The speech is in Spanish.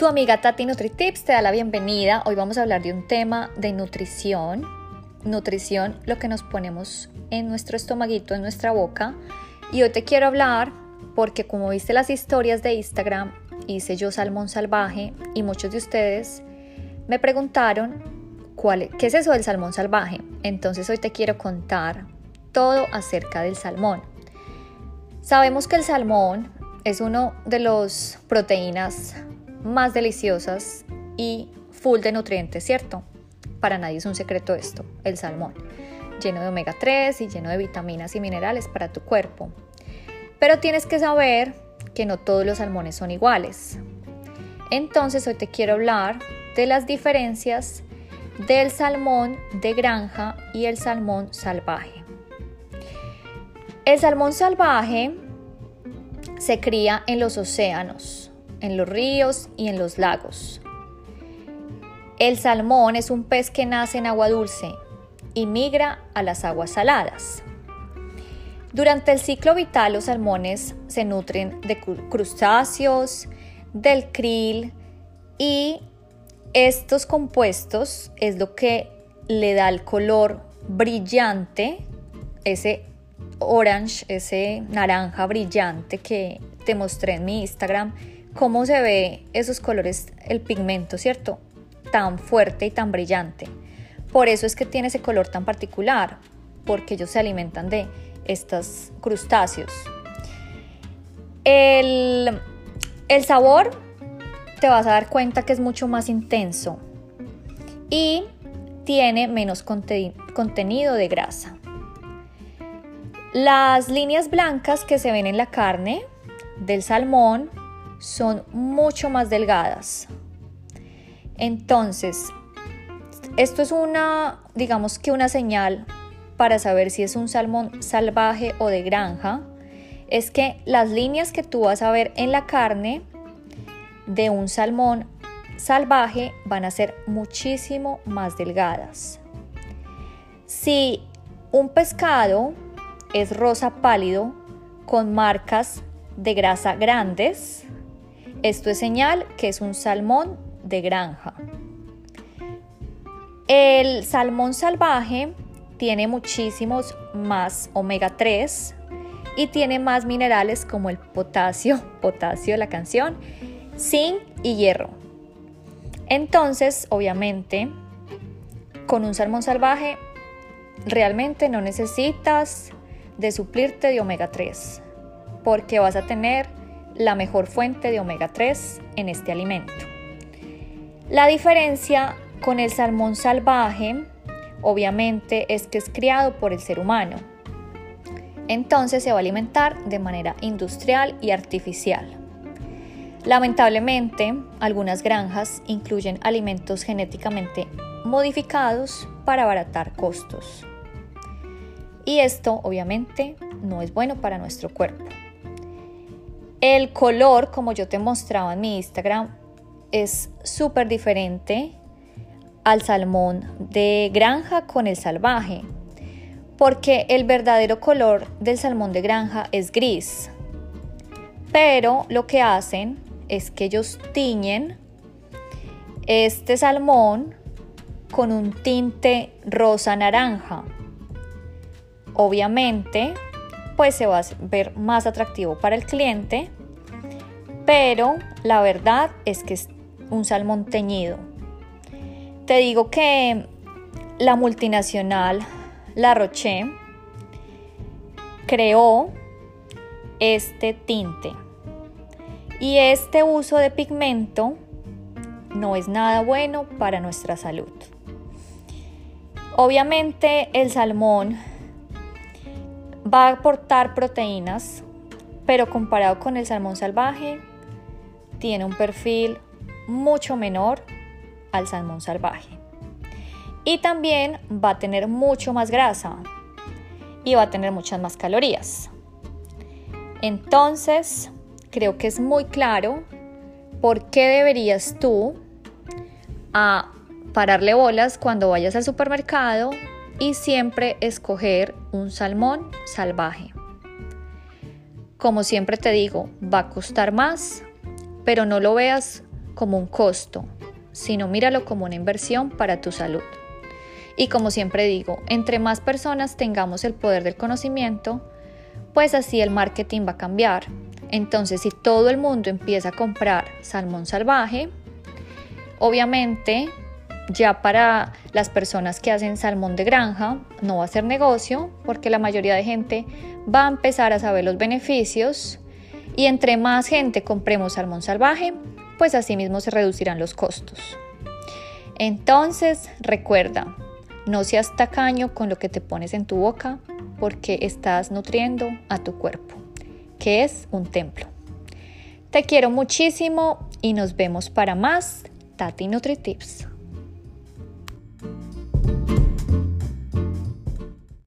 Tu amiga Tati NutriTips te da la bienvenida. Hoy vamos a hablar de un tema de nutrición. Nutrición, lo que nos ponemos en nuestro estomaguito, en nuestra boca. Y hoy te quiero hablar porque como viste las historias de Instagram, hice yo salmón salvaje y muchos de ustedes me preguntaron cuál, qué es eso del salmón salvaje. Entonces hoy te quiero contar todo acerca del salmón. Sabemos que el salmón es uno de los proteínas más deliciosas y full de nutrientes, ¿cierto? Para nadie es un secreto esto, el salmón, lleno de omega 3 y lleno de vitaminas y minerales para tu cuerpo. Pero tienes que saber que no todos los salmones son iguales. Entonces hoy te quiero hablar de las diferencias del salmón de granja y el salmón salvaje. El salmón salvaje se cría en los océanos en los ríos y en los lagos. El salmón es un pez que nace en agua dulce y migra a las aguas saladas. Durante el ciclo vital los salmones se nutren de crustáceos, del krill y estos compuestos es lo que le da el color brillante, ese orange, ese naranja brillante que te mostré en mi Instagram cómo se ve esos colores, el pigmento, ¿cierto? Tan fuerte y tan brillante. Por eso es que tiene ese color tan particular, porque ellos se alimentan de estos crustáceos. El, el sabor te vas a dar cuenta que es mucho más intenso y tiene menos contenido de grasa. Las líneas blancas que se ven en la carne del salmón son mucho más delgadas. Entonces, esto es una, digamos que una señal para saber si es un salmón salvaje o de granja, es que las líneas que tú vas a ver en la carne de un salmón salvaje van a ser muchísimo más delgadas. Si un pescado es rosa pálido con marcas de grasa grandes, esto es señal que es un salmón de granja. El salmón salvaje tiene muchísimos más omega 3 y tiene más minerales como el potasio, potasio la canción, zinc y hierro. Entonces, obviamente, con un salmón salvaje realmente no necesitas de suplirte de omega 3 porque vas a tener la mejor fuente de omega 3 en este alimento. La diferencia con el salmón salvaje obviamente es que es criado por el ser humano. Entonces se va a alimentar de manera industrial y artificial. Lamentablemente, algunas granjas incluyen alimentos genéticamente modificados para abaratar costos. Y esto obviamente no es bueno para nuestro cuerpo. El color, como yo te mostraba en mi Instagram, es súper diferente al salmón de granja con el salvaje, porque el verdadero color del salmón de granja es gris. Pero lo que hacen es que ellos tiñen este salmón con un tinte rosa naranja. Obviamente, pues se va a ver más atractivo para el cliente, pero la verdad es que es un salmón teñido. Te digo que la multinacional La Roche creó este tinte y este uso de pigmento no es nada bueno para nuestra salud. Obviamente el salmón va a aportar proteínas, pero comparado con el salmón salvaje, tiene un perfil mucho menor al salmón salvaje. Y también va a tener mucho más grasa y va a tener muchas más calorías. Entonces, creo que es muy claro por qué deberías tú a pararle bolas cuando vayas al supermercado y siempre escoger un salmón salvaje. Como siempre te digo, va a costar más, pero no lo veas como un costo, sino míralo como una inversión para tu salud. Y como siempre digo, entre más personas tengamos el poder del conocimiento, pues así el marketing va a cambiar. Entonces, si todo el mundo empieza a comprar salmón salvaje, obviamente ya para las personas que hacen salmón de granja no va a ser negocio porque la mayoría de gente va a empezar a saber los beneficios y entre más gente compremos salmón salvaje, pues así mismo se reducirán los costos. Entonces, recuerda, no seas tacaño con lo que te pones en tu boca porque estás nutriendo a tu cuerpo, que es un templo. Te quiero muchísimo y nos vemos para más Tati NutriTips.